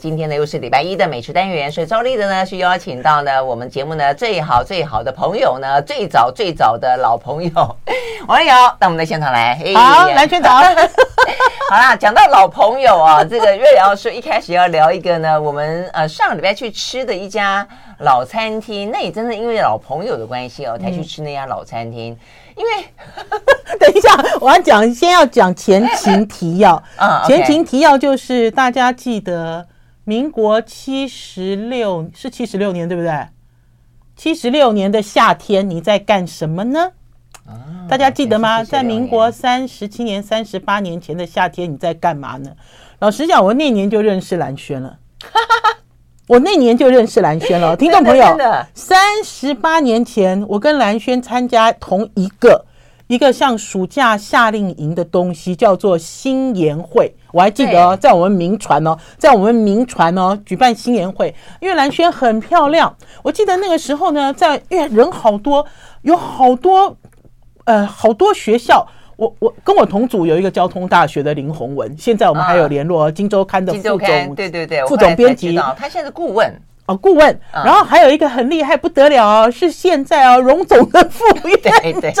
今天呢，又是礼拜一的美食单元，所以照例的呢，是邀请到呢我们节目呢最好最好的朋友呢，最早最早的老朋友 王瑞瑶到我们的现场来。好，蓝轩长。好啦，讲到老朋友啊，这个瑞瑶说一开始要聊一个呢，我们呃上礼拜去吃的一家老餐厅，那也真的因为老朋友的关系哦，才去吃那家老餐厅。嗯、因为等一下我要讲，先要讲前情提要啊，前情提要就是大家记得。民国七十六是七十六年对不对？七十六年的夏天你在干什么呢？啊，大家记得吗？在民国三十七年、三十八年前的夏天你在干嘛呢？老实讲，我那年就认识蓝轩了。我那年就认识蓝轩了，听众朋友，三十八年前我跟蓝轩参加同一个。一个像暑假夏令营的东西，叫做新研会。我还记得哦，在我们民传哦，在我们民传哦举办新研会，因为兰轩很漂亮。我记得那个时候呢，在因为人好多，有好多呃好多学校。我我跟我同组有一个交通大学的林宏文，现在我们还有联络，《金周刊》的副总，对对对，副总编辑，他现在是顾问。哦，顾问，然后还有一个很厉害不得了哦，是现在哦，荣总的副院长。对对对，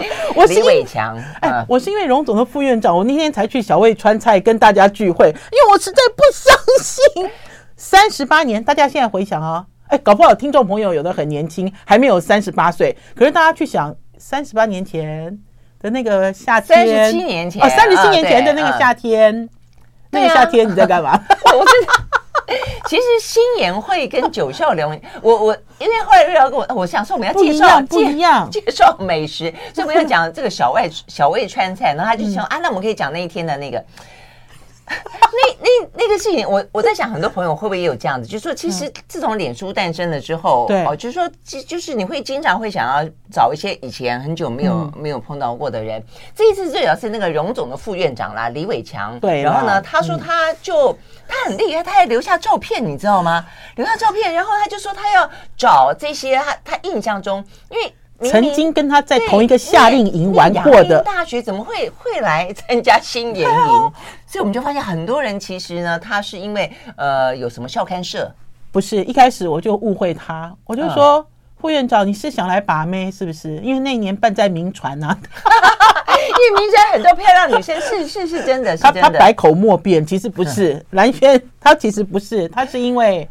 我是李伟强。哎，我是因为荣总的副院长，我那天才去小魏川菜跟大家聚会，因为我实在不相信 三十八年。大家现在回想啊，哎，搞不好听众朋友有的很年轻，还没有三十八岁。可是大家去想，三十八年前的那个夏天，三十七年前啊，三十七年前的那个夏天，那个夏天你在干嘛？我是。其实新研会跟九校联，我我因为后来瑞瑶跟我，我想说我们要介绍不一样，介绍美食，所以我们要讲这个小外小味川菜，然后他就说啊，那我们可以讲那一天的那个。那那那个事情，我我在想，很多朋友会不会也有这样子？就是说，其实自从脸书诞生了之后，对哦，就是说，就就是你会经常会想要找一些以前很久没有、嗯、没有碰到过的人。这一次最主要是那个荣总的副院长啦，李伟强。对，然后呢，他说他就、嗯、他很厉害，他还留下照片，你知道吗？留下照片，然后他就说他要找这些他他印象中，因为。曾经跟他在同一个夏令营玩过的大学怎么会会来参加新年营？所以我们就发现很多人其实呢，他是因为呃有什么校刊社？不是，一开始我就误会他，我就说副院长你是想来把妹是不是？因为那年办在名传啊，因为名传很多漂亮女生，是是是真的，是真的。他他百口莫辩，其实不是蓝轩，他其实不是，他是因为。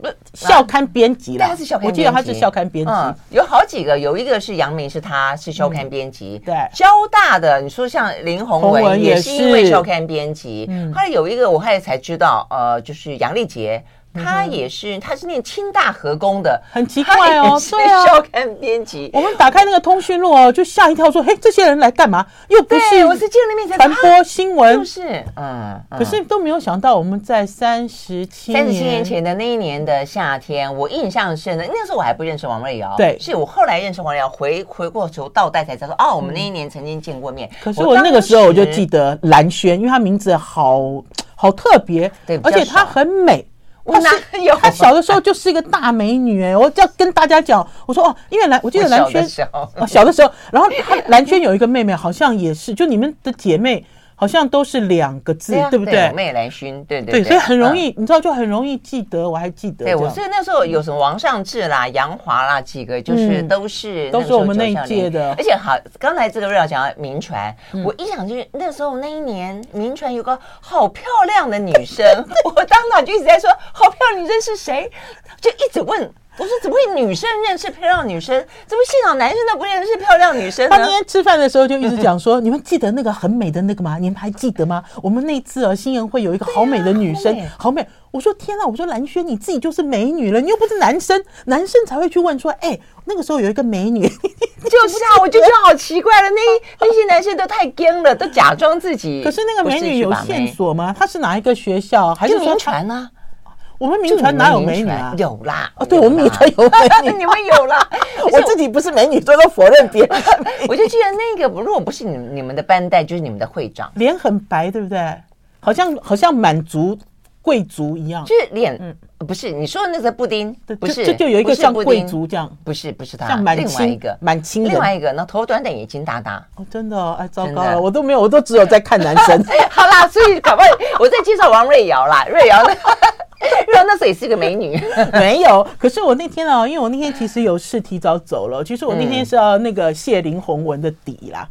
不，校刊编辑了，他是校刊，我记得他是校刊编辑。有好几个，有一个是杨明，是他是校刊编辑。对，交大的，你说像林宏文也是因为校刊编辑。嗯，后来有一个，我后来才知道，呃，就是杨丽杰。他也是，他是念清大合工的，很奇怪哦。对啊，校刊编辑。我们打开那个通讯录哦，就吓一跳，说：“嘿，这些人来干嘛？又不是我是见了面才传播新闻，就是嗯。可是都没有想到，我们在三十七三十七年前的那一年的夏天，我印象深的，那时候我还不认识王瑞瑶，对，是我后来认识王瑞瑶，回回过头倒带才知道说，哦，我们那一年曾经见过面。可是我那个时候我就记得蓝轩，因为他名字好好特别，对，而且她很美。她哪有？她小的时候就是一个大美女哎！我就要跟大家讲，我说哦，因为蓝，我记得兰萱小的时候，然后她兰萱有一个妹妹，好像也是，就你们的姐妹。好像都是两个字，对不对？美兰薰，对对对，所以很容易，你知道，就很容易记得。我还记得，对我所以那时候有什么王尚志啦、杨华啦几个，就是都是都是我们那一届的。而且好，刚才这个瑞瑶讲到铭传，我一想就是那时候那一年民传有个好漂亮的女生，我当场就一直在说好漂亮女生是谁，就一直问。我说怎么会女生认识漂亮女生？怎么现场男生都不认识漂亮女生呢？他那天吃饭的时候就一直讲说：“你们记得那个很美的那个吗？你们还记得吗？我们那次啊，新人会有一个好美的女生，啊、好美。好美”我说：“天啊！我说蓝轩，你自己就是美女了，你又不是男生，男生才会去问说：哎、欸，那个时候有一个美女，就是啊，我就觉得好奇怪了。那 那些男生都太 gay 了，都假装自己。可是那个美女有线索吗？她是哪一个学校？还是铭传呢？”我们民传哪有美女啊？有啦！哦，对，我们民传有美女，你们有啦。我自己不是美女，所以都否认别人。我就记得那个，如果不是你你们的班代，就是你们的会长，脸很白，对不对？好像好像满族贵族一样，就是脸，嗯，不是你说的那个布丁，不是，这就有一个像贵族这样，不是不是他，像满清一个满清，另外一个，那头短短，眼睛大大，哦，真的，哎，糟糕了，我都没有，我都只有在看男生。好啦，所以赶快，我在介绍王瑞瑶啦，瑞瑶，瑞瑶那时候也是个美女，没有，可是我那天啊，因为我那天其实有事提早走了，其实我那天是要那个谢林宏文的底啦。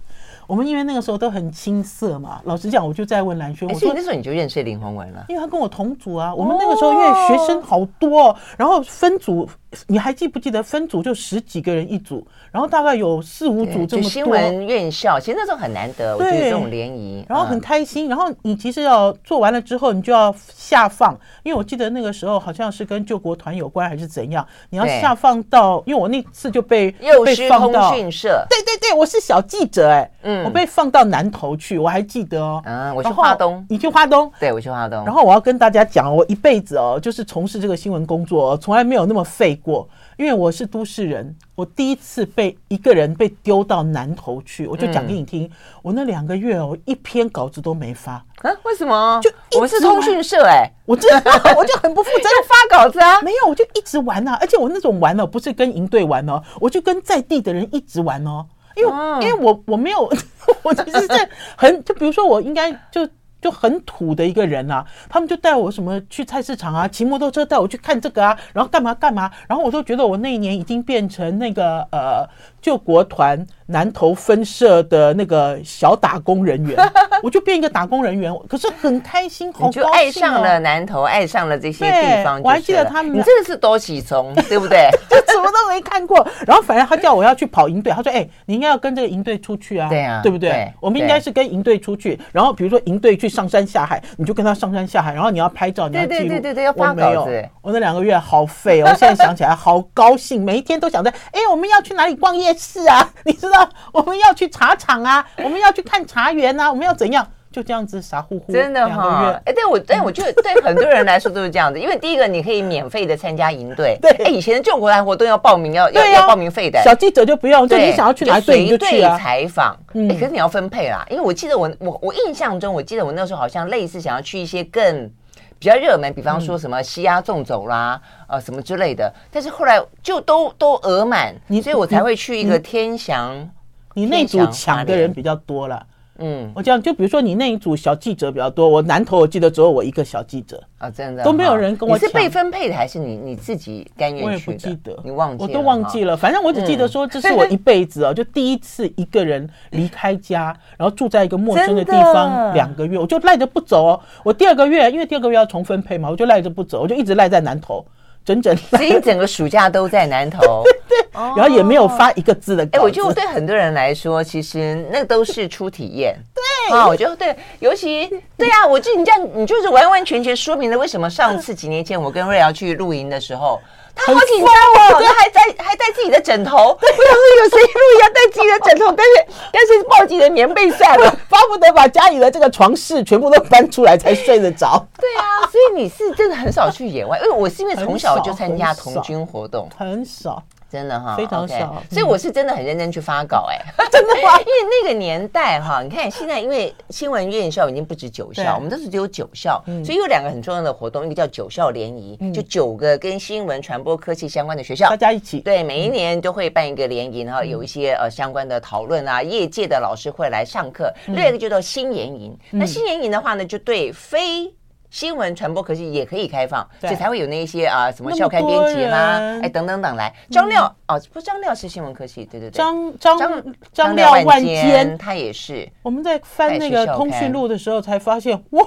我们因为那个时候都很青涩嘛，老实讲，我就在问蓝轩，我说那时候你就认识林宏文了，因为他跟我同组啊。我们那个时候因为学生好多，然后分组，你还记不记得分组就十几个人一组，然后大概有四五组这么多。新闻院校其实那时候很难得，我觉得这种联谊，然后很开心。然后你其实要做完了之后，你就要下放，因为我记得那个时候好像是跟救国团有关还是怎样，你要下放到，因为我那次就被被放到通讯社，对对对，我是小记者哎。嗯，我被放到南投去，我还记得哦。嗯，我去华东，你去华东？对，我去华东。然后我要跟大家讲，我一辈子哦，就是从事这个新闻工作，从来没有那么废过。因为我是都市人，我第一次被一个人被丢到南头去，我就讲给你听。我那两个月哦，一篇稿子都没发。啊？为什么？就我们是通讯社哎，我真的 我就很不负责任发稿子啊。没有，我就一直玩啊，而且我那种玩呢，不是跟营队玩哦，我就跟在地的人一直玩哦。因为，因为我我没有，我其实是很，就比如说，我应该就就很土的一个人啊，他们就带我什么去菜市场啊，骑摩托车带我去看这个啊，然后干嘛干嘛，然后我都觉得我那一年已经变成那个呃救国团。南投分社的那个小打工人员，我就变一个打工人员，可是很开心，好高兴哦，就爱上了南投，爱上了这些地方。我还记得他们，你真的是多喜从，对不对？就什么都没看过。然后反正他叫我要去跑营队，他说：“哎，你应该要跟这个营队出去啊，对啊，对不对？我们应该是跟营队出去。然后比如说营队去上山下海，你就跟他上山下海，然后你要拍照，你要记录。对对对对，要发稿子。我那两个月好废哦，我现在想起来好高兴，每一天都想着：哎，我们要去哪里逛夜市啊？你知道我们要。去茶厂啊，我们要去看茶园啊，我们要怎样？就这样子傻乎乎，真的哈。哎，对我，但我觉得对很多人来说都是这样子，因为 第一个你可以免费的参加营队，对，哎，以前的救国团活动要报名，要要要报名费的，小记者就不用，就你想要去哪队你就去啊。采访，哎，可是你要分配啦，因为我记得我我我印象中，我记得我那时候好像类似想要去一些更比较热门，比方说什么西鸭纵走啦，呃，什么之类的，但是后来就都都额满，所以我才会去一个天祥。你那组抢的人比较多了，嗯，我这样就比如说你那一组小记者比较多，我南投我记得只有我一个小记者啊，真的都没有人跟我抢。你是被分配的还是你你自己甘愿去的？我也不记得，你忘记了，我都忘记了。反正我只记得说这是我一辈子哦，就第一次一个人离开家，然后住在一个陌生的地方两个月，我就赖着不走哦。我第二个月因为第二个月要重分配嘛，我就赖着不走，我就一直赖在南投。整整，所以整个暑假都在南投，对，然后也没有发一个字的。哎，我觉得对很多人来说，其实那都是初体验。对啊，我觉得对，尤其 对啊，我就你这样，你就是完完全全说明了为什么上次几年前我跟瑞瑶去露营的时候。他好紧张哦，他还带还带自己的枕头。我想说有谁露营要带自己的枕头，但是但是抱自己的棉被算了，巴不得把家里的这个床饰全部都搬出来才睡得着。对啊，所以你是真的很少去野外，因为我是因为从小就参加童军活动，很少。真的哈，非常少，所以我是真的很认真去发稿哎，真的吗？因为那个年代哈，你看现在因为新闻院校已经不止九校，我们都是只有九校，所以有两个很重要的活动，一个叫九校联谊，就九个跟新闻传播科技相关的学校，大家一起，对，每一年都会办一个联谊，然后有一些呃相关的讨论啊，业界的老师会来上课，另外一个就叫新研营，那新研营的话呢，就对非。新闻传播科技也可以开放，所以才会有那一些啊，什么校刊编辑啦，哎，等等等来。张廖哦，不，张廖是新闻科技，对对对。张张张廖万坚，他也是。我们在翻那个通讯录的时候，才发现，哇，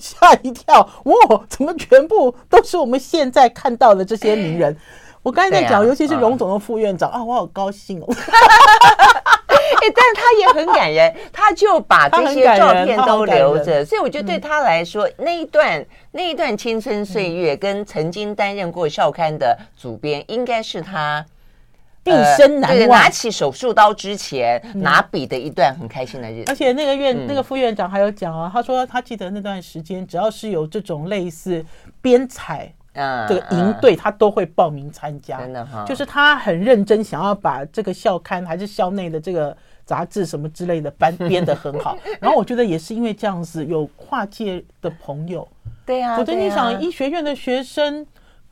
吓一跳，哇，怎么全部都是我们现在看到的这些名人？我刚才在讲，尤其是荣总的副院长啊，我好高兴哦。哎，但是他也很感人，他就把这些照片都留着，所以我觉得对他来说，那一段那一段青春岁月，跟曾经担任过校刊的主编，应该是他毕生难忘。拿起手术刀之前拿笔的一段很开心的日子。而且那个院那个副院长还有讲啊，他说他记得那段时间，只要是有这种类似编采。这个营队他都会报名参加，真的哈，就是他很认真，想要把这个校刊还是校内的这个杂志什么之类的编编得很好。然后我觉得也是因为这样子，有跨界的朋友对呀，否则你想医学院的学生。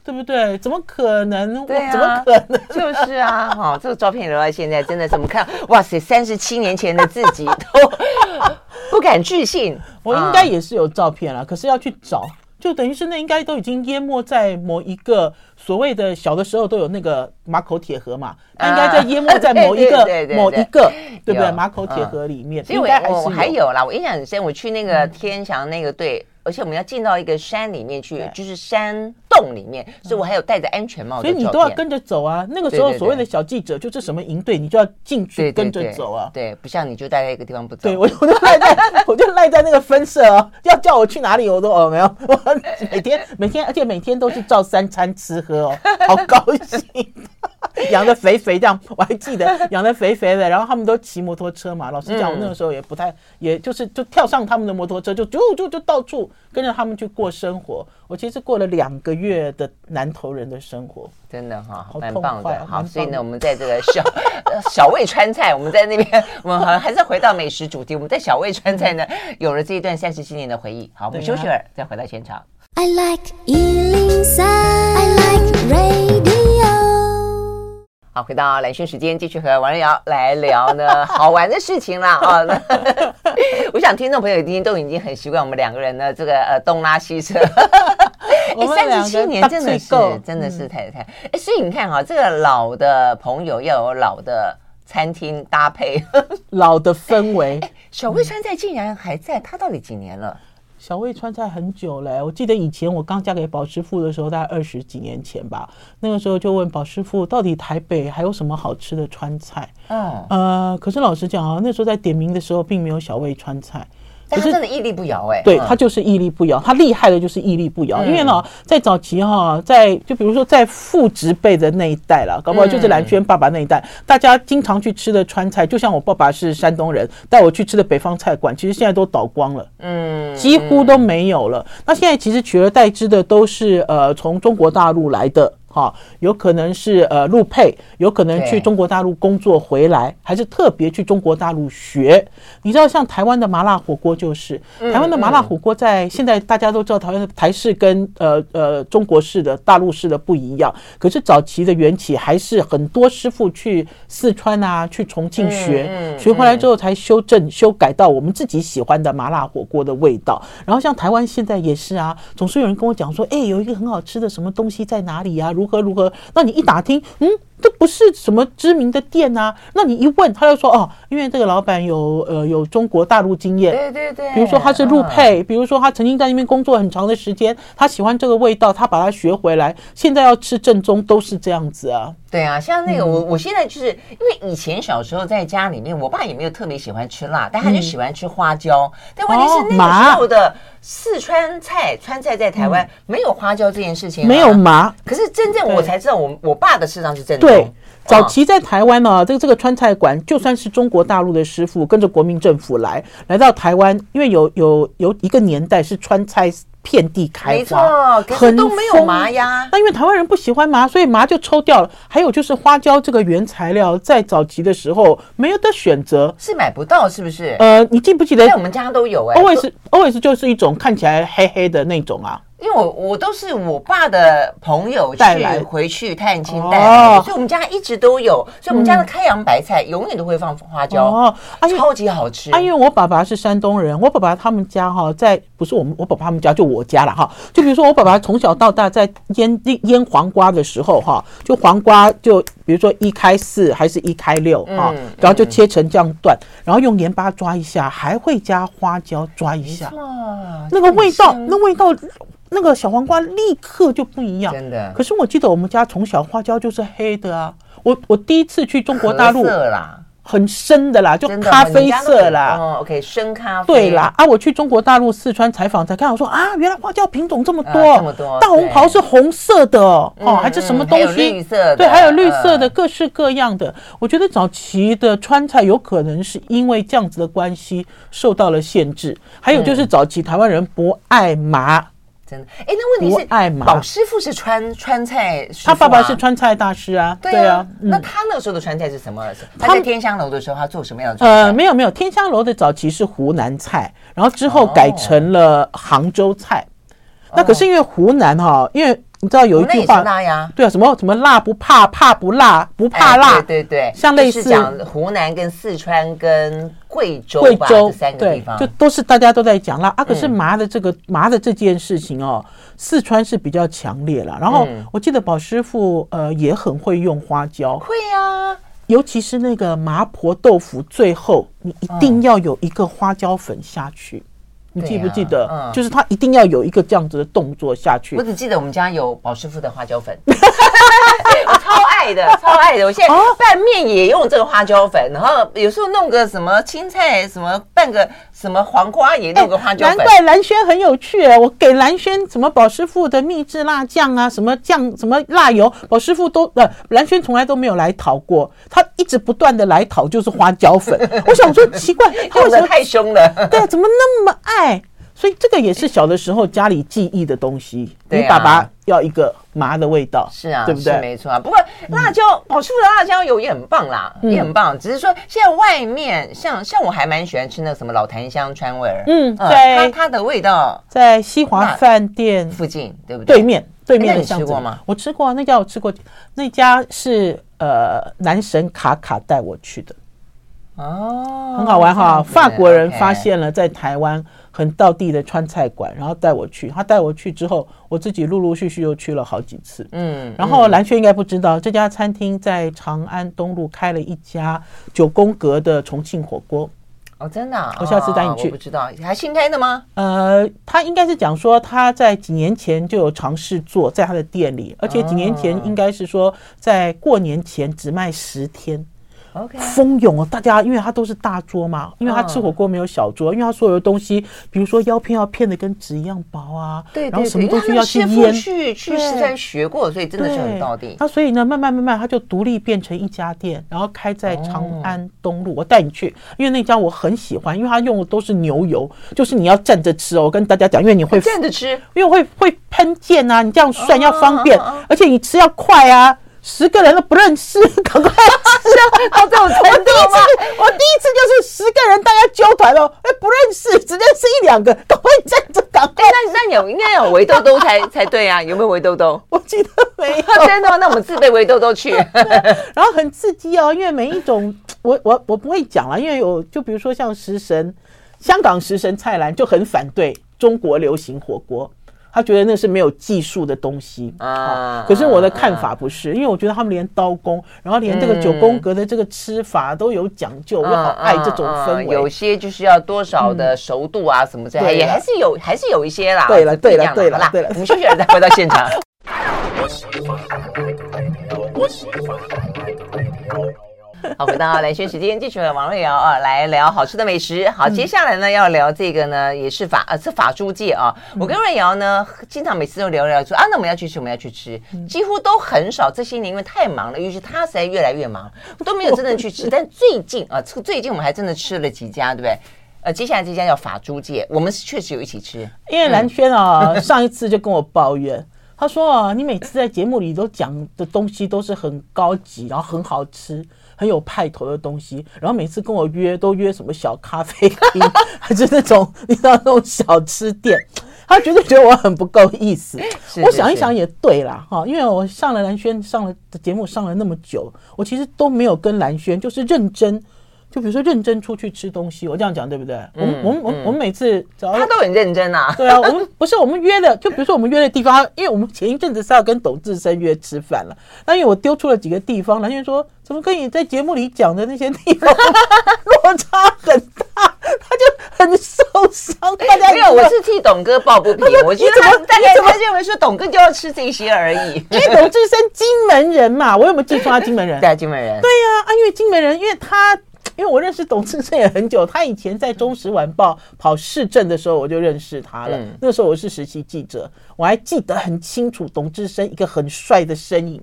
对不对？怎么可能？对啊，怎么可能？就是啊，哈、哦，这个照片留到现在，真的怎么看？哇塞，三十七年前的自己都 不敢置信。我应该也是有照片了，可是要去找，就等于是那应该都已经淹没在某一个所谓的小的时候都有那个马口铁盒嘛，它应该在淹没在某一个 某一个，对不对？马口铁盒里面，所以我我还有啦，我印象很深，我去那个天祥那个队。而且我们要进到一个山里面去，就是山洞里面，所以我还有戴着安全帽。所以你都要跟着走啊。那个时候所谓的小记者就是什么营队，你就要进去跟着走啊。对，不像你就待在一个地方不走。对，我我就赖在，我就赖在那个分社哦。要叫我去哪里，我都哦没有。我每天每天，而且每天都是照三餐吃喝哦，好高兴。养的肥肥这样，我还记得养的肥肥的，然后他们都骑摩托车嘛。老实讲，我那个时候也不太，也就是就跳上他们的摩托车，就就就就到处跟着他们去过生活。我其实过了两个月的南投人的生活，真的哈，蛮棒的。好，所以呢，我们在这个 小小味川菜，我们在那边，我们好像还是回到美食主题。我们在小味川菜呢，有了这一段三十七年的回忆。好，我们休息会儿，再回到现场。I like 103, I like radio 好，回到兰萱时间，继续和王瑞瑶来聊呢 好玩的事情啦啊！我想听众朋友今天都已经很习惯我们两个人呢这个呃东拉西扯。哎，三十七年真的是真的是太太哎，所以你看哈，这个老的朋友要有老的餐厅搭配，老的氛围。小魏川菜竟然还在，他到底几年了？小魏川菜很久了，我记得以前我刚嫁给宝师傅的时候，大概二十几年前吧。那个时候就问宝师傅，到底台北还有什么好吃的川菜？嗯，呃，可是老实讲啊，那时候在点名的时候，并没有小魏川菜。但是真的屹立不摇哎，对，他就是屹立不摇，他厉害的就是屹立不摇。因为呢，在早期哈，在就比如说在父执辈的那一代了，搞不好就是兰萱爸爸那一代，大家经常去吃的川菜，就像我爸爸是山东人，带我去吃的北方菜馆，其实现在都倒光了，嗯，几乎都没有了。那现在其实取而代之的都是呃从中国大陆来的。啊，有可能是呃陆配，有可能去中国大陆工作回来，还是特别去中国大陆学。你知道，像台湾的麻辣火锅就是，台湾的麻辣火锅在现在大家都知道，台湾的台式跟呃呃中国式的大陆式的不一样。可是早期的缘起还是很多师傅去四川啊，去重庆学，学回来之后才修正修改到我们自己喜欢的麻辣火锅的味道。然后像台湾现在也是啊，总是有人跟我讲说，哎，有一个很好吃的什么东西在哪里啊？如如何如何？那你一打听，嗯，这不是什么知名的店呐、啊。那你一问，他就说哦，因为这个老板有呃有中国大陆经验，对对对。比如说他是陆配，比如说他曾经在那边工作很长的时间，他喜欢这个味道，他把它学回来，现在要吃正宗都是这样子啊。对啊，像那个我我现在就是因为以前小时候在家里面，我爸也没有特别喜欢吃辣，但他就喜欢吃花椒。但问题是那个时候的。四川菜，川菜在台湾、嗯、没有花椒这件事情、啊，没有麻。可是真正我才知道我，我我爸的市场是正宗。对，早期在台湾呢、啊，这个这个川菜馆，就算是中国大陆的师傅跟着国民政府来来到台湾，因为有有有一个年代是川菜。遍地开花，可是都没有麻呀。那因为台湾人不喜欢麻，所以麻就抽掉了。还有就是花椒这个原材料，在早期的时候没有得选择，是买不到，是不是？呃，你记不记得？在我们家都有哎、欸。always always 就是一种看起来黑黑的那种啊。因为我我都是我爸的朋友带来。回去探亲带来的，所以我们家一直都有，所以我们家的开阳白菜永远都会放花椒哦，超级好吃。啊，因为我爸爸是山东人，我爸爸他们家哈，在不是我们我爸爸他们家就我家了哈，就比如说我爸爸从小到大在腌腌黄瓜的时候哈，就黄瓜就比如说一开四还是一开六哈，然后就切成这样段，然后用盐巴抓一下，还会加花椒抓一下，那个味道，那味道。那个小黄瓜立刻就不一样，真的。可是我记得我们家从小花椒就是黑的啊。我我第一次去中国大陆，很深的啦，就咖啡色啦。哦，OK，深咖啡。对啦，啊，我去中国大陆四川采访才看我说啊，原来花椒品种这么多，这么多。大红袍是红色的哦，还是什么东西？绿色。对，还有绿色的，各式各样的。我觉得早期的川菜有可能是因为这样子的关系受到了限制，还有就是早期台湾人不爱麻。真的，哎，那问题是，老师傅是川川菜师，啊，他爸爸是川菜大师啊。对啊，对啊，嗯，那他那时候的川菜是什么？他在天香楼的时候，他做什么样的川菜？呃，没有没有，天香楼的早期是湖南菜，然后之后改成了杭州菜。那可是因为湖南哈，因为你知道有一句话，辣呀，对啊，什么什么辣不怕，怕不辣，不怕辣，对对对，像类似讲湖南跟四川跟贵州贵州三个地方，就都是大家都在讲辣啊。可是麻的这个麻的这件事情哦，四川是比较强烈了。然后我记得宝师傅呃也很会用花椒，会呀。尤其是那个麻婆豆腐，最后你一定要有一个花椒粉下去，你记不记得？就是他一定要有一个这样子的动作下去。我只记得我们家有宝师傅的花椒粉。我超爱的，超爱的！我现在拌面也用这个花椒粉，然后有时候弄个什么青菜，什么拌个什么黄瓜也弄个花椒粉。难怪蓝轩很有趣，我给蓝轩什么宝师傅的秘制辣酱啊，什么酱，什么辣油，宝师傅都呃，蓝轩从来都没有来讨过，他一直不断的来讨就是花椒粉。我想说奇怪，用的太凶了，对，怎么那么爱？所以这个也是小的时候家里记忆的东西。你爸爸要一个麻的味道，是啊，对不对？没错啊。不过辣椒，宝师傅的辣椒油也很棒啦，也很棒。只是说现在外面像像我还蛮喜欢吃那个什么老坛香川味儿，嗯，对，它它的味道在西华饭店附近，对不对？对面对面，你吃过吗？我吃过，那家我吃过，那家是呃男神卡卡带我去的，哦，很好玩哈。法国人发现了在台湾。很道地的川菜馆，然后带我去。他带我去之后，我自己陆陆续续又去了好几次。嗯，然后蓝轩应该不知道，这家餐厅在长安东路开了一家九宫格的重庆火锅。哦，真的？我下次带你去。我不知道，还新开的吗？呃，他应该是讲说他在几年前就有尝试做，在他的店里，而且几年前应该是说在过年前只卖十天。蜂拥哦，大家因为他都是大桌嘛，因为他吃火锅没有小桌，因为他所有的东西，比如说腰片要片的跟纸一样薄啊，对，然后什么东西要去腌，去去实在学过，所以真的是很到底。那所以呢，慢慢慢慢他就独立变成一家店，然后开在长安东路。我带你去，因为那家我很喜欢，因为他用的都是牛油，就是你要站着吃哦。我跟大家讲，因为你会站着吃，因为会会喷溅啊，你这样涮要方便，而且你吃要快啊。十个人都不认识，赶快吃到这种程度吗？我第一次就是十个人大家揪团哦，哎，不认识，只认识一两个，赶快站着，赶快。那那有应该有围兜兜才 才对啊？有没有围兜兜？我记得没有。真的吗？那我们自备围兜兜去。然后很刺激哦，因为每一种我我我不会讲了，因为有就比如说像食神，香港食神蔡澜就很反对中国流行火锅。他觉得那是没有技术的东西啊，可是我的看法不是，因为我觉得他们连刀工，然后连这个九宫格的这个吃法都有讲究，我好爱这种氛围。有些就是要多少的熟度啊，什么这样也还是有，还是有一些啦。对了，对了，对了，对了，我们休息了再回到现场。好，回到蓝轩时间，继续和王瑞瑶啊来聊好吃的美食。好，接下来呢要聊这个呢，也是法呃是法租界啊。我跟瑞瑶呢，经常每次都聊聊说啊，那我们要去吃，我们要去吃，几乎都很少。这些年因为太忙了，尤其他实在越来越忙，都没有真的去吃。但最近啊，最近我们还真的吃了几家，对不对？呃，接下来这家叫法租界，我们是确实有一起吃。因为蓝轩啊，上一次就跟我抱怨，他说啊，你每次在节目里都讲的东西都是很高级，然后很好吃。很有派头的东西，然后每次跟我约都约什么小咖啡厅，还是那种你知道那种小吃店，他绝对觉得我很不够意思。我想一想也对啦，哈，因为我上了蓝轩上了的节目上了那么久，我其实都没有跟蓝轩就是认真。就比如说认真出去吃东西，我这样讲对不对？我们我们我们我们每次只要他都很认真啊。对啊，我们不是我们约的，就比如说我们约的地方，因为我们前一阵子是要跟董志生约吃饭了。那因为我丢出了几个地方，兰萱说怎么跟你在节目里讲的那些地方 落差很大，他就很受伤。大家没有，我是替董哥抱不平。我觉得他大概他认为说董哥就要吃这些而已。因为董志生金门人嘛，我有没有记错他金门人？对，金门人。对呀，啊，因为金门人，因为他。因为我认识董志生也很久，他以前在《中时晚报》跑市政的时候，我就认识他了。那时候我是实习记者，我还记得很清楚，董志生一个很帅的身影，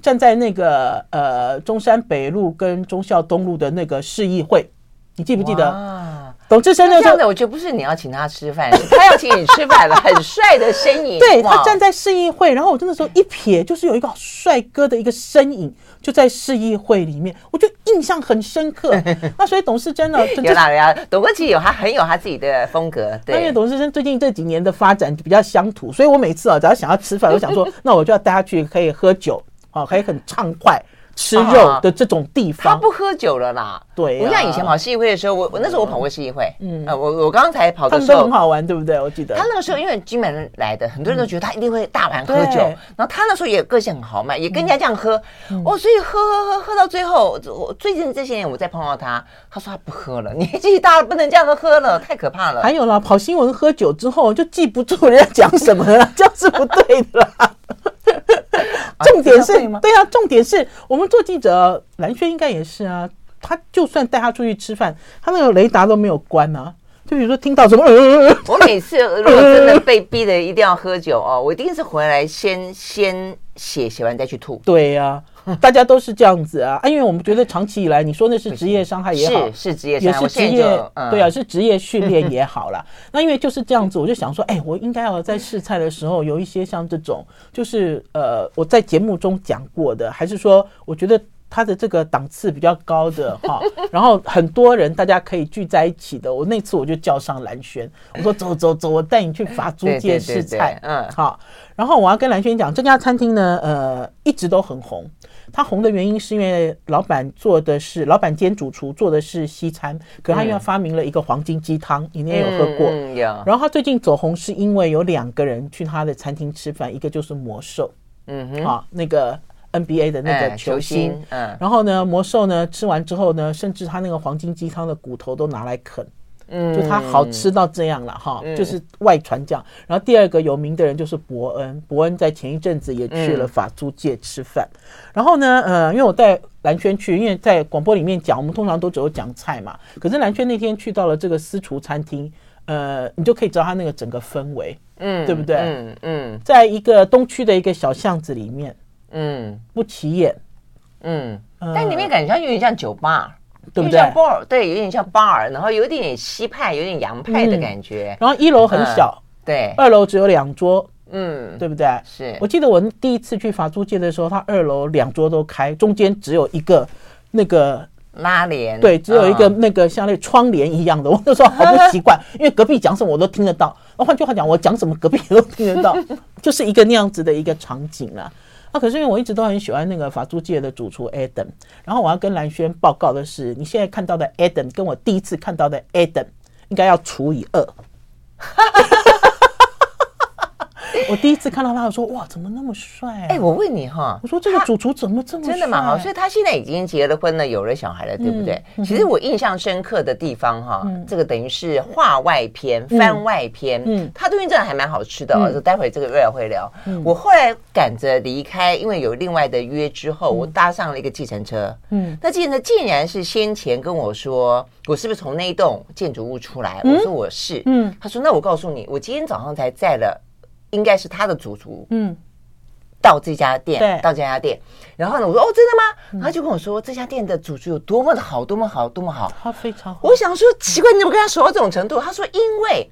站在那个呃中山北路跟忠孝东路的那个市议会，你记不记得？董志生这样的，我觉得不是你要请他吃饭，是 他要请你吃饭了。很帅的身影，对，他站在市议会，然后我真的说一瞥，就是有一个帅哥的一个身影，就在市议会里面，我就印象很深刻。那所以董世珍呢，有哪呀？董哥其实有他很有他自己的风格。对，因为董世珍最近这几年的发展就比较乡土，所以我每次啊，只要想要吃饭，我想说，那我就要带他去可以喝酒啊，可以很畅快。吃肉的这种地方，他不喝酒了啦。对，我像以前跑市议会的时候，我我那时候我跑过市议会，嗯，我我刚才跑的时候很好玩，对不对？我记得。他那个时候因为金门人来的，很多人都觉得他一定会大碗喝酒，然后他那时候也个性很豪迈，也跟人家这样喝，哦，所以喝喝喝喝到最后，我最近这些年我再碰到他，他说他不喝了，年纪大了不能这样子喝了，太可怕了。还有啦，跑新闻喝酒之后就记不住人家讲什么了，这样是不对的啦。重点是，对啊，重点是我们做记者，蓝轩应该也是啊。他就算带他出去吃饭，他那个雷达都没有关啊。就比如说听到什么，我每次如果真的被逼的一定要喝酒哦，我一定是回来先先写，写完再去吐。对呀。大家都是这样子啊啊！因为我们觉得长期以来，你说那是职业伤害也好，是是职业伤害，也是职业、嗯、对啊，是职业训练也好啦。那因为就是这样子，我就想说，哎，我应该要在试菜的时候有一些像这种，就是呃，我在节目中讲过的，还是说，我觉得。他的这个档次比较高的哈，然后很多人大家可以聚在一起的。我那次我就叫上蓝轩，我说走走走，我带你去法租界试菜。嗯，好。然后我要跟蓝轩讲，这家餐厅呢，呃，一直都很红。他红的原因是因为老板做的是老板兼主厨做的是西餐，可是他因为发明了一个黄金鸡汤，你也有喝过。然后他最近走红是因为有两个人去他的餐厅吃饭，一个就是魔兽，嗯哼，啊那个。NBA 的那个球星，嗯，然后呢，魔兽呢吃完之后呢，甚至他那个黄金鸡汤的骨头都拿来啃，嗯，就它好吃到这样了哈，就是外传这样。然后第二个有名的人就是伯恩，伯恩在前一阵子也去了法租界吃饭。然后呢，呃，因为我带蓝轩去，因为在广播里面讲，我们通常都只有讲菜嘛。可是蓝轩那天去到了这个私厨餐厅，呃，你就可以知道他那个整个氛围，嗯，对不对？嗯嗯，在一个东区的一个小巷子里面。嗯，不起眼，嗯，但里面感觉有点像酒吧，对不对？像 bar，对，有点像 bar，然后有点西派，有点洋派的感觉。然后一楼很小，对，二楼只有两桌，嗯，对不对？是我记得我第一次去法租界的时候，他二楼两桌都开，中间只有一个那个拉帘，对，只有一个那个像那窗帘一样的。我那时候好不习惯，因为隔壁讲什么我都听得到。那换句话讲，我讲什么隔壁都听得到，就是一个那样子的一个场景啊。啊，可是因为我一直都很喜欢那个法租界的主厨 Adam，然后我要跟蓝轩报告的是，你现在看到的 Adam 跟我第一次看到的 Adam 应该要除以二。我第一次看到他，我说哇，怎么那么帅啊？哎，我问你哈，我说这个主厨怎么这么帅？真的蛮好，所以他现在已经结了婚了，有了小孩了，对不对？其实我印象深刻的地方哈，这个等于是话外篇、番外篇。嗯，他东西真的还蛮好吃的哦。就待会这个月会聊。我后来赶着离开，因为有另外的约之后，我搭上了一个计程车。嗯，那计程车竟然是先前跟我说，我是不是从那一栋建筑物出来？我说我是。嗯，他说那我告诉你，我今天早上才在了。应该是他的主厨，嗯，到这家店，对，到这家店，然后呢，我说哦，真的吗？他就跟我说这家店的主厨有多么的好，多么好，多么好，他非常好。我想说奇怪，你怎么跟他熟到这种程度？他说，因为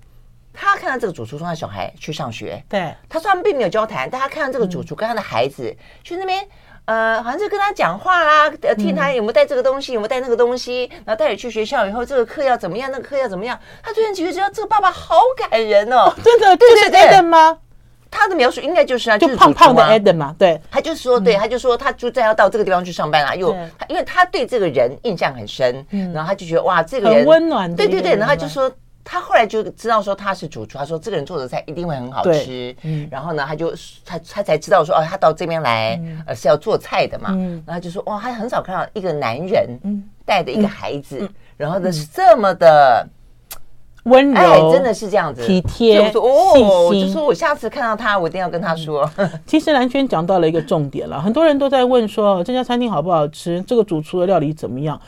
他看到这个主厨送他小孩去上学，对，他说他们并没有交谈，但他看到这个主厨跟他的孩子去那边，呃，好像是跟他讲话啦，呃，听他有没有带这个东西，有没有带那个东西，然后带你去学校以后，这个课要怎么样，那个课要怎么样？他突然觉得这个爸爸好感人哦，真的，对对对。吗？他的描述应该就是啊，就胖胖的 Adam 嘛，对，他就说，对，他就说他就在要到这个地方去上班啊，又因为他对这个人印象很深，然后他就觉得哇，这个人很温暖，对对对，然后他就说他后来就知道说他是主厨，他说这个人做的菜一定会很好吃，然后呢，他就他他才知道说哦，他到这边来呃是要做菜的嘛，然后他就说哇，他很少看到一个男人带着一个孩子，然后呢是这么的。温柔、哎，真的是这样子，体贴、哦，我就说我下次看到他，我一定要跟他说。其实蓝轩讲到了一个重点了，很多人都在问说这家餐厅好不好吃，这个主厨的料理怎么样。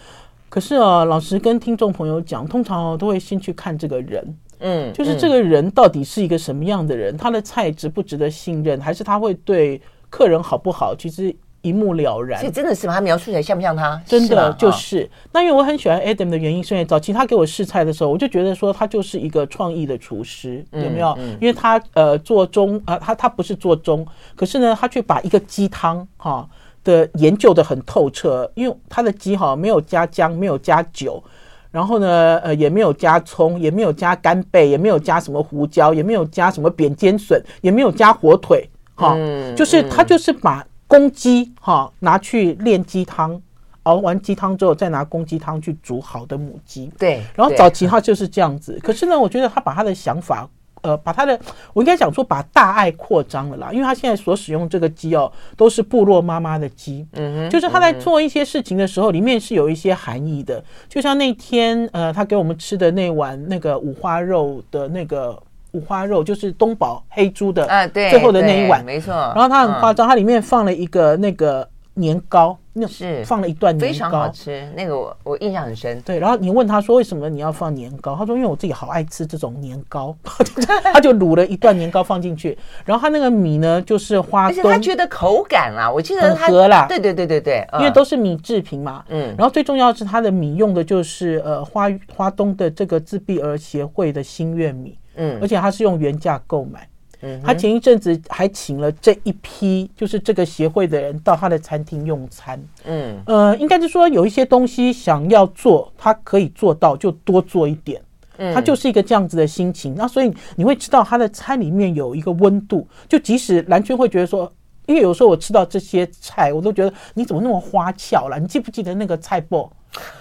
可是啊，老实跟听众朋友讲，通常都会先去看这个人，嗯，就是这个人到底是一个什么样的人，他的菜值不值得信任，还是他会对客人好不好？其实一目了然。所以真的是吗？他描述起来像不像他？真的就是。哦、那因为我很喜欢 Adam 的原因，是因为早期他给我试菜的时候，我就觉得说他就是一个创意的厨师，嗯、有没有？嗯、因为他呃做中啊、呃，他他不是做中，可是呢，他却把一个鸡汤哈的研究的很透彻，因为他的鸡哈没有加姜，没有加酒。然后呢，呃，也没有加葱，也没有加干贝，也没有加什么胡椒，也没有加什么扁尖笋，也没有加火腿，哈、嗯，就是他就是把公鸡哈拿去炼鸡汤，熬完鸡汤之后再拿公鸡汤去煮好的母鸡，对，然后早期他就是这样子。可是呢，我觉得他把他的想法。呃，把他的，我应该讲说把大爱扩张了啦，因为他现在所使用这个鸡哦，都是部落妈妈的鸡，嗯哼，就是他在做一些事情的时候，里面是有一些含义的，就像那天呃，他给我们吃的那碗那个五花肉的那个五花肉，就是东宝黑猪的啊，对，最后的那一碗，没错，然后它很夸张，它里面放了一个那个。年糕，那是放了一段年糕，非常好吃。那个我我印象很深。对，然后你问他说为什么你要放年糕？他说因为我自己好爱吃这种年糕，他就卤了一段年糕放进去。然后他那个米呢，就是花东，而且他觉得口感啊，我记得他合啦。对对对对对，因为都是米制品嘛。嗯。然后最重要的是他的米用的就是呃花花东的这个自闭儿协会的新月米。嗯。而且他是用原价购买。他前一阵子还请了这一批，就是这个协会的人到他的餐厅用餐。嗯，呃，应该是说有一些东西想要做，他可以做到，就多做一点。嗯，他就是一个这样子的心情。那所以你会知道他的餐里面有一个温度，就即使蓝娟会觉得说，因为有时候我吃到这些菜，我都觉得你怎么那么花俏了？你记不记得那个菜脯？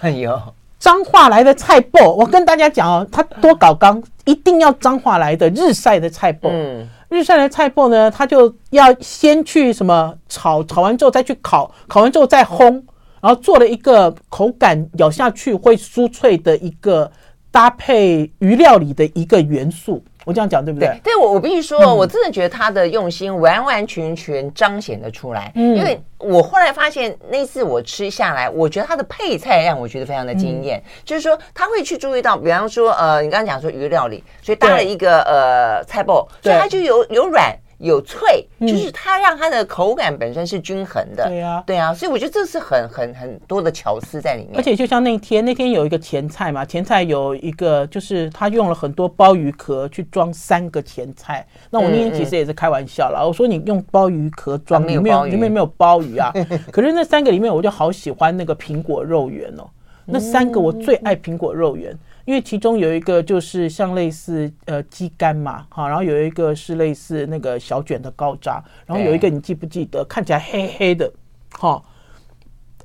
哎呦。彰化来的菜脯，我跟大家讲哦，他多搞刚，一定要彰化来的日晒的菜脯。嗯，日晒的菜脯呢，他就要先去什么炒，炒完之后再去烤，烤完之后再烘，然后做了一个口感咬下去会酥脆的一个搭配鱼料理的一个元素。我这样讲对不对？对，对我我必须说，嗯、我真的觉得他的用心完完全全彰显得出来。嗯，因为我后来发现那次我吃下来，我觉得他的配菜让我觉得非常的惊艳。嗯、就是说他会去注意到，比方说呃，你刚刚讲说鱼料理，所以搭了一个呃菜包，所以它就有有软。有脆，就是它让它的口感本身是均衡的。对啊，对啊，所以我觉得这是很很很多的巧思在里面。而且就像那天，那天有一个前菜嘛，前菜有一个就是他用了很多鲍鱼壳去装三个前菜。那我那天其实也是开玩笑了，我说你用鲍鱼壳装，里面里面没有鲍鱼啊。可是那三个里面，我就好喜欢那个苹果肉圆哦。那三个我最爱苹果肉圆。因为其中有一个就是像类似呃鸡肝嘛，哈，然后有一个是类似那个小卷的高渣，然后有一个你记不记得看起来黑黑的，哈，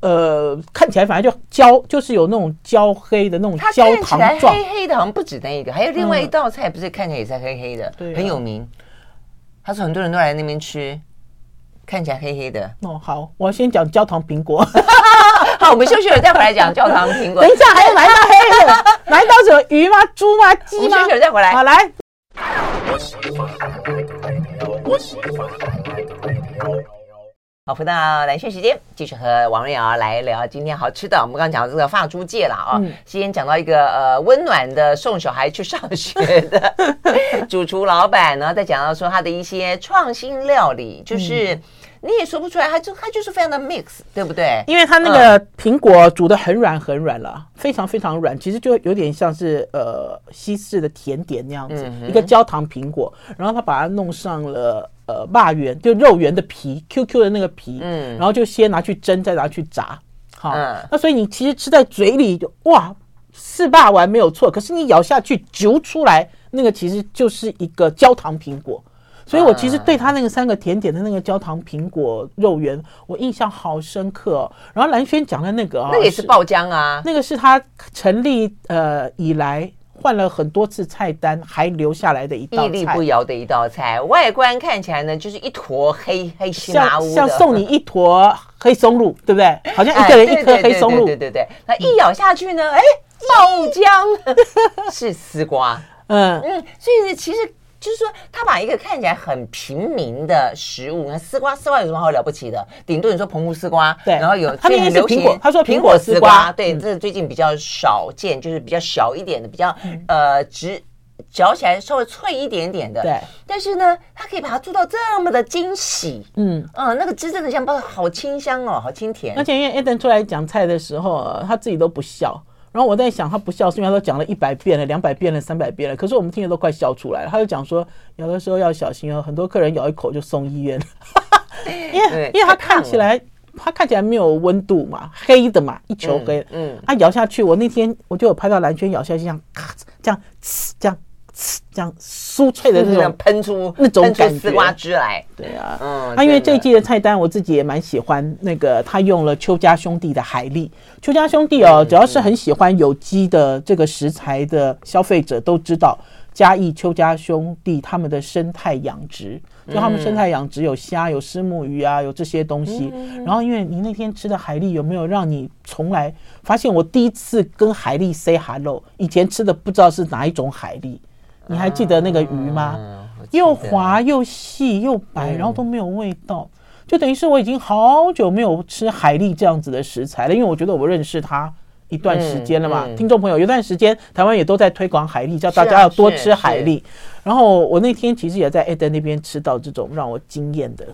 呃，看起来反正就焦，就是有那种焦黑的那种焦糖状，黑黑的，好像不止那一个，还有另外一道菜，不是看起来也是黑黑的，对，很有名，他说很多人都来那边吃。看起来黑黑的哦，好，我先讲焦糖苹果。好，我们休息了再回来讲教堂苹果。等一下，还有哪一道黑的？哪一道什么鱼吗？猪吗？鸡吗？休息了再回来。好，来。好，回到蓝轩时间，继续和王瑞瑶来聊今天好吃的。我们刚刚讲到这个发租界了啊，嗯、先讲到一个呃温暖的送小孩去上学的 主厨老板，然后再讲到说他的一些创新料理，就是。嗯你也说不出来，它就它就是非常的 mix，对不对？因为它那个苹果煮的很软很软了，嗯、非常非常软，其实就有点像是呃西式的甜点那样子，嗯、一个焦糖苹果，然后他把它弄上了呃肉圆，就肉圆的皮，Q Q 的那个皮，嗯，然后就先拿去蒸，再拿去炸，好，嗯、那所以你其实吃在嘴里就哇四霸完没有错，可是你咬下去嚼出来，那个其实就是一个焦糖苹果。所以，我其实对他那个三个甜点的那个焦糖苹果肉圆，我印象好深刻哦。然后蓝轩讲的那个啊，那也是爆浆啊，那个是他成立呃以来换了很多次菜单还留下来的一道菜，屹立不摇的一道菜。外观看起来呢，就是一坨黑黑漆麻乌的，像送你一坨黑松露，对不对？好像一个人一颗黑松露，对对对。那一咬下去呢，哎，爆浆 是丝瓜，嗯嗯，所以其实。就是说，他把一个看起来很平民的食物，那丝瓜，丝瓜有什么好了不起的？顶多你说澎湖丝瓜，对，然后有他很流行，他说苹果丝瓜，对，这最近比较少见，就是比较小一点的，比较呃直嚼起来稍微脆一点点的。对，但是呢，它可以把它做到这么的惊喜。嗯嗯，那个汁真的像包好清香哦，好清甜。而且因为 Eden 出来讲菜的时候，他自己都不笑。然后我在想，他不笑是因为他都讲了一百遍了、两百遍了、三百遍了，可是我们听的都快笑出来了。他就讲说，有的时候要小心哦，很多客人咬一口就送医院，因 为因为他看起来他看起来没有温度嘛，黑的嘛，一球黑。嗯，他咬下去，我那天我就有拍到蓝轩咬下去，像咔这样这样。这样酥脆的那种喷出那种感觉，丝瓜汁来。对啊，嗯，啊，因为这一季的菜单我自己也蛮喜欢，那个他用了邱家兄弟的海蛎。邱家兄弟哦，只要是很喜欢有机的这个食材的消费者都知道，嘉义邱家兄弟他们的生态养殖，就他们生态养殖有虾、有虱目鱼啊，有这些东西。然后，因为你那天吃的海蛎有没有让你从来发现？我第一次跟海蛎 say hello，以前吃的不知道是哪一种海蛎。你还记得那个鱼吗？嗯、又滑又细又白，然后都没有味道，嗯、就等于是我已经好久没有吃海蛎这样子的食材了。因为我觉得我认识它一段时间了嘛。嗯嗯、听众朋友，有段时间台湾也都在推广海蛎，叫大家要多吃海蛎。然后我那天其实也在 Eden 那边吃到这种让我惊艳的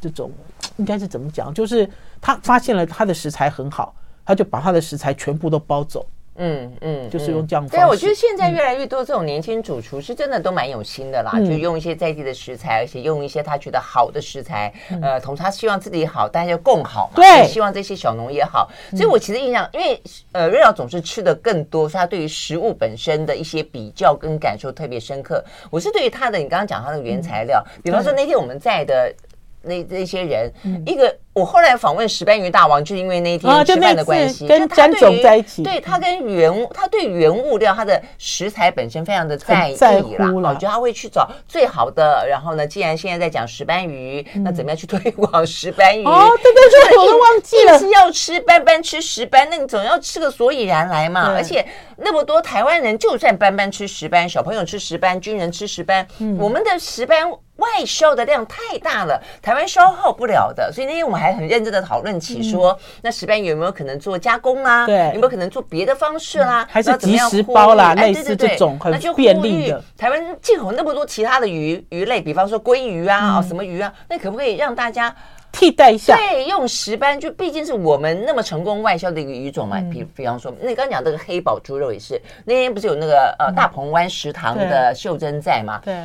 这种，应该是怎么讲？就是他发现了他的食材很好，他就把他的食材全部都包走。嗯嗯，就是用这样。对，我觉得现在越来越多这种年轻主厨是真的都蛮有心的啦，就用一些在地的食材，而且用一些他觉得好的食材，呃，同时他希望自己好，大家就共好嘛。对，希望这些小农也好。所以我其实印象，因为呃，瑞瑶总是吃的更多，所以他对于食物本身的一些比较跟感受特别深刻。我是对于他的，你刚刚讲他的原材料，比方说那天我们在的那那些人，一个。我后来访问石斑鱼大王，就是因为那一天吃饭的关系，跟詹总在一起，对他跟原物，他对原物料，他的食材本身非常的在意啦。我觉得他会去找最好的。然后呢，既然现在在讲石斑鱼，那怎么样去推 广石斑鱼？哦，对对对，我都忘记 了。是要吃斑斑吃石斑，那你总要吃个所以然来嘛。而且那么多台湾人，就算斑斑吃石斑，小朋友吃石斑，军人吃石斑，我们的石斑外销的量太大了，台湾消耗不了的。所以那天我们还。还很认真的讨论起说，嗯、那石斑鱼有没有可能做加工啦、啊？对，有没有可能做别的方式啦、啊？还是即食包啦？类似这种很便利的。台湾进口那么多其他的鱼鱼类，比方说鲑鱼啊，嗯、什么鱼啊？那可不可以让大家替代一下？对，用石斑，就毕竟是我们那么成功外销的一个鱼种嘛。比、嗯、比方说，那刚刚讲这个黑宝猪肉也是，那天不是有那个呃大鹏湾食堂的秀珍在嘛？对，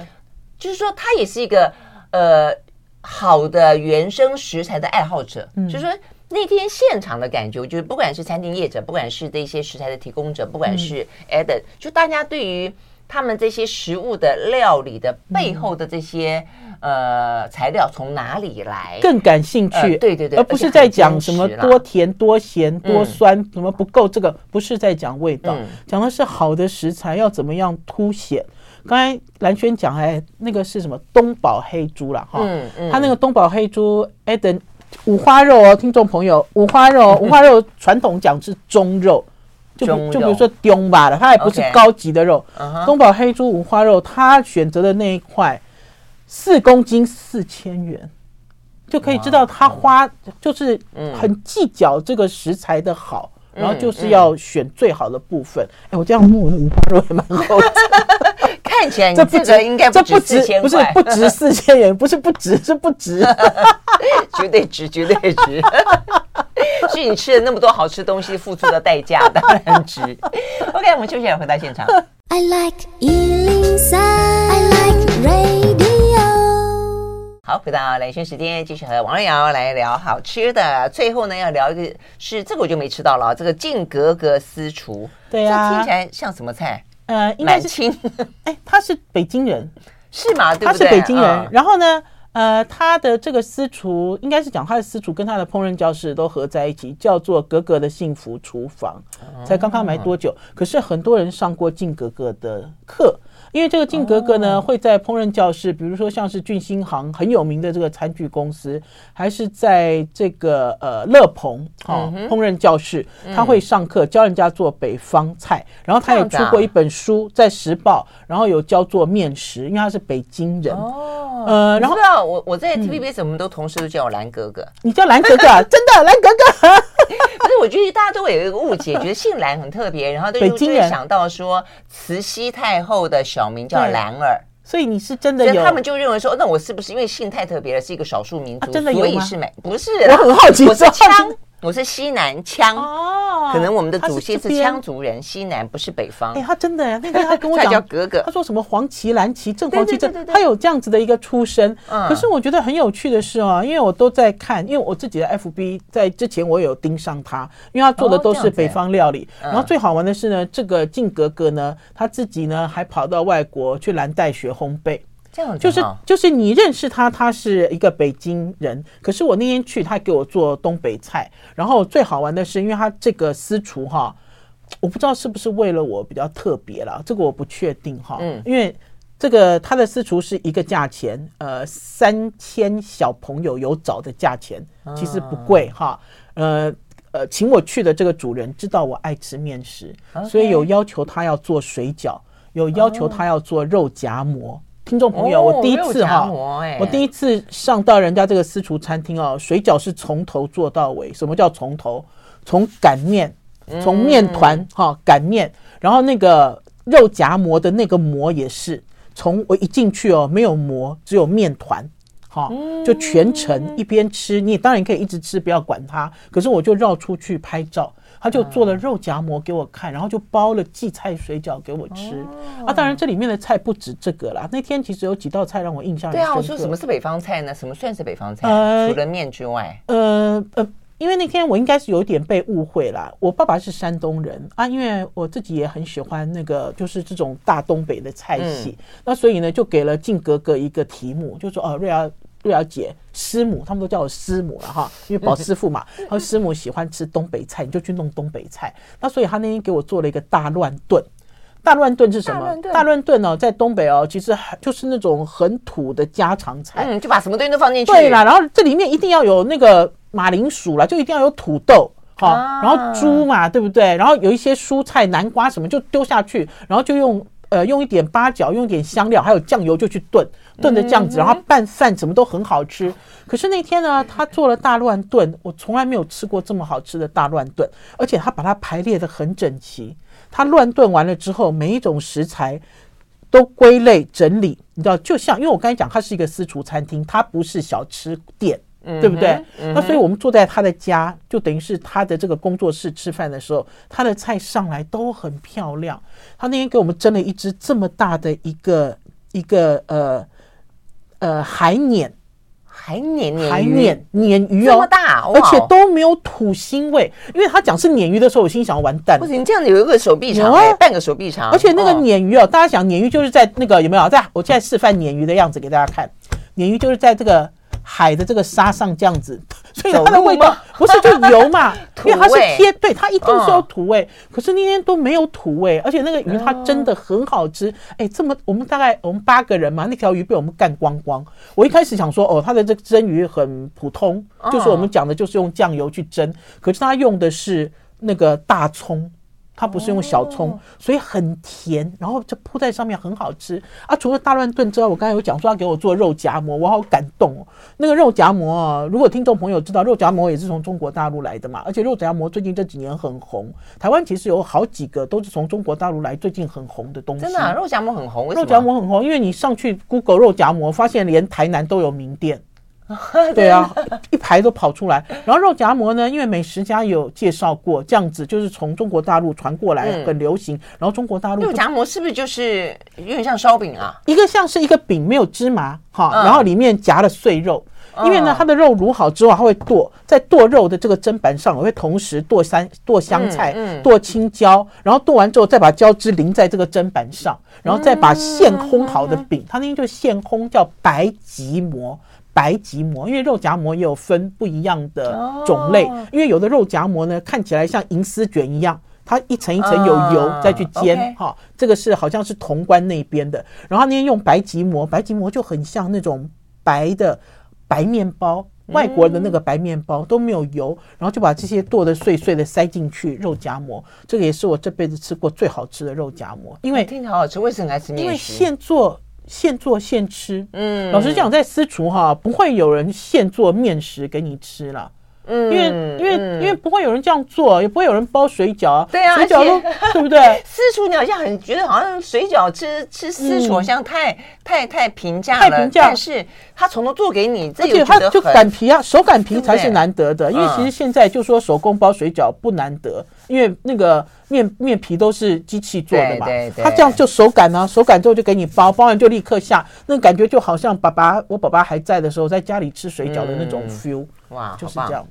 就是说它也是一个呃。好的原生食材的爱好者，嗯、就是说那天现场的感觉，就是不管是餐厅业者，不管是这些食材的提供者，不管是 Eden，、嗯、就大家对于他们这些食物的料理的背后的这些、嗯、呃材料从哪里来，更感兴趣。呃、对对对，而不是在讲什么多甜多咸多酸，什么不够，这个不是在讲味道，讲、嗯、的是好的食材要怎么样凸显。刚才蓝轩讲哎，那个是什么东宝黑猪啦哈，嗯嗯，他那个东宝黑猪，Eden 五花肉哦，听众朋友，五花肉，五花肉传统讲是中肉，就就比如说丢吧的，它也不是高级的肉。东宝黑猪五花肉，他选择的那一块四公斤四千元，就可以知道他花就是很计较这个食材的好，然后就是要选最好的部分。哎，我这样摸，那五花肉也蛮厚的。看起来这不值，应该不值不是不值 四千元，不是不值，是不值，绝对值，绝对值。是你吃了那么多好吃东西付出的代价，当然值。OK，我们休息，回到现场。I like 103, I like radio。好，回到雷轩时间，继续和王瑞瑶来聊好吃的。最后呢，要聊一个，是这个我就没吃到了，这个静格格私厨。对啊，这听起来像什么菜？呃，应该是，哎，他是北京人，是吗？对不对？他是北京人。然后呢，呃，他的这个私厨，应该是讲他的私厨跟他的烹饪教室都合在一起，叫做格格的幸福厨房，才刚刚没多久。可是很多人上过静格格的课。因为这个静格格呢，会在烹饪教室，比如说像是俊兴行很有名的这个餐具公司，还是在这个呃乐鹏啊烹饪教室，他会上课教人家做北方菜，然后他也出过一本书在时报，然后有教做面食，因为他是北京人哦。呃，然后我我在 TVBS 我们都同事都叫我蓝格格，你叫蓝格格，真的蓝格格。不是我觉得大家都会有一个误解，觉得姓蓝很特别，然后都就会想到说慈禧太后的小名叫兰儿。所以你是真的有？他们就认为说，那我是不是因为姓太特别了，是一个少数民族，真的所以是美？不是，我很好奇，我是羌。我是西南羌哦，可能我们的祖先是羌族人，西南不是北方。哎，他真的呀，那天他跟我讲，叫格格，他说什么黄旗蓝旗正黄旗正，他有这样子的一个出身。可是我觉得很有趣的是哦，因为我都在看，因为我自己的 FB 在之前我有盯上他，因为他做的都是北方料理。然后最好玩的是呢，这个靖格格呢，他自己呢还跑到外国去蓝带学烘焙。这样就是就是你认识他，他是一个北京人。可是我那天去，他给我做东北菜。然后最好玩的是，因为他这个私厨哈，我不知道是不是为了我比较特别啦，这个我不确定哈。嗯，因为这个他的私厨是一个价钱，呃，三千小朋友有找的价钱，其实不贵哈。呃呃，请我去的这个主人知道我爱吃面食，所以有要求他要做水饺，有要求他要做肉夹馍。听众朋友，我第一次哈，我第一次上到人家这个私厨餐厅哦，水饺是从头做到尾。什么叫从头？从擀面，从面团哈擀面，然后那个肉夹馍的那个馍也是从我一进去哦，没有馍，只有面团，哈，就全程一边吃，你当然可以一直吃，不要管它。可是我就绕出去拍照。他就做了肉夹馍给我看，然后就包了荠菜水饺给我吃。啊，当然这里面的菜不止这个啦。那天其实有几道菜让我印象。对啊，我说什么是北方菜呢？什么算是北方菜？呃，除了面之外，呃呃，因为那天我应该是有点被误会啦。我爸爸是山东人啊，因为我自己也很喜欢那个就是这种大东北的菜系，嗯、那所以呢就给了靖格格一个题目，就说哦，瑞儿。瑞儿姐，师母，他们都叫我师母了哈，因为宝师傅嘛。他说师母喜欢吃东北菜，你就去弄东北菜。那所以他那天给我做了一个大乱炖。大乱炖是什么？大乱炖哦，在东北哦，其实就是那种很土的家常菜。嗯，就把什么东西都放进去。对啦，然后这里面一定要有那个马铃薯啦，就一定要有土豆，好，然后猪嘛，对不对？然后有一些蔬菜，南瓜什么就丢下去，然后就用。呃，用一点八角，用一点香料，还有酱油就去炖，炖的这样子，然后拌饭，什么都很好吃。可是那天呢，他做了大乱炖，我从来没有吃过这么好吃的大乱炖，而且他把它排列的很整齐。他乱炖完了之后，每一种食材都归类整理，你知道，就像因为我刚才讲，它是一个私厨餐厅，它不是小吃店。对不对？那所以我们坐在他的家，就等于是他的这个工作室吃饭的时候，他的菜上来都很漂亮。他那天给我们蒸了一只这么大的一个一个呃呃海鲶，海鲶海鲶鲶鱼哦，这么大，而且都没有土腥味。因为他讲是鲶鱼的时候，我心想完蛋，不行，这样子有一个手臂长，啊、半个手臂长。而且那个鲶鱼哦，大家想鲶鱼就是在那个有没有？在我现在示范鲶鱼的样子给大家看，鲶鱼就是在这个。海的这个沙上这样子，所以它的味道不是就油嘛？因为它是贴，对，它一定是有土味。可是那天都没有土味，而且那个鱼它真的很好吃。哎，这么我们大概我们八个人嘛，那条鱼被我们干光光。我一开始想说，哦，它的这个蒸鱼很普通，就是我们讲的就是用酱油去蒸，可是它用的是那个大葱。它不是用小葱，所以很甜，然后就铺在上面很好吃啊！除了大乱炖之外，我刚才有讲说要给我做肉夹馍，我好感动哦。那个肉夹馍啊，如果听众朋友知道，肉夹馍也是从中国大陆来的嘛，而且肉夹馍最近这几年很红，台湾其实有好几个都是从中国大陆来，最近很红的东西。真的啊，肉夹馍很红，肉夹馍很红，因为你上去 Google 肉夹馍，发现连台南都有名店。对啊，一排都跑出来。然后肉夹馍呢，因为美食家有介绍过，这样子就是从中国大陆传过来，很流行。然后中国大陆肉夹馍是不是就是有点像烧饼啊？一个像是一个饼，没有芝麻哈，然后里面夹了碎肉。因为呢，它的肉卤好之后，它会剁，在剁肉的这个砧板上，我会同时剁三剁香菜，剁青椒，然后剁完之后再把椒汁淋在这个砧板上，然后再把现烘好的饼，它那天就现烘，叫白吉馍。白吉馍，因为肉夹馍也有分不一样的种类，因为有的肉夹馍呢，看起来像银丝卷一样，它一层一层有油再去煎，哈，这个是好像是潼关那边的。然后那天用白吉馍，白吉馍就很像那种白的白面包，外国的那个白面包都没有油，然后就把这些剁得碎碎的塞进去肉夹馍，这个也是我这辈子吃过最好吃的肉夹馍，因为听起来好好吃，为什么爱吃面食？因为现做。现做现吃，嗯，老实讲，在私厨哈，不会有人现做面食给你吃了，嗯，因为因为因为不会有人这样做，也不会有人包水饺啊，对啊，水饺都 对不对？私厨你好像很觉得好像水饺吃吃私厨好像太太太平价了，太平价，但是他从头做给你，而且他就擀皮啊，手擀皮才是难得的，因为其实现在就说手工包水饺不难得，因为那个面面皮都是机器做的嘛，对对，他这样就手擀啊，手擀之后就给你包，包完就立刻下，那感觉就好像爸爸我爸爸还在的时候在家里吃水饺的那种 feel，哇，就是这样。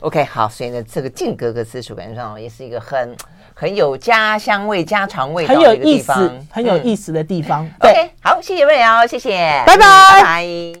OK，好，所以呢，这个靖哥哥私厨感觉上也是一个很很有家乡味、家常味道的一个地方，很有意思的地方。OK，好，谢谢魏瑶，谢谢，拜拜，拜拜。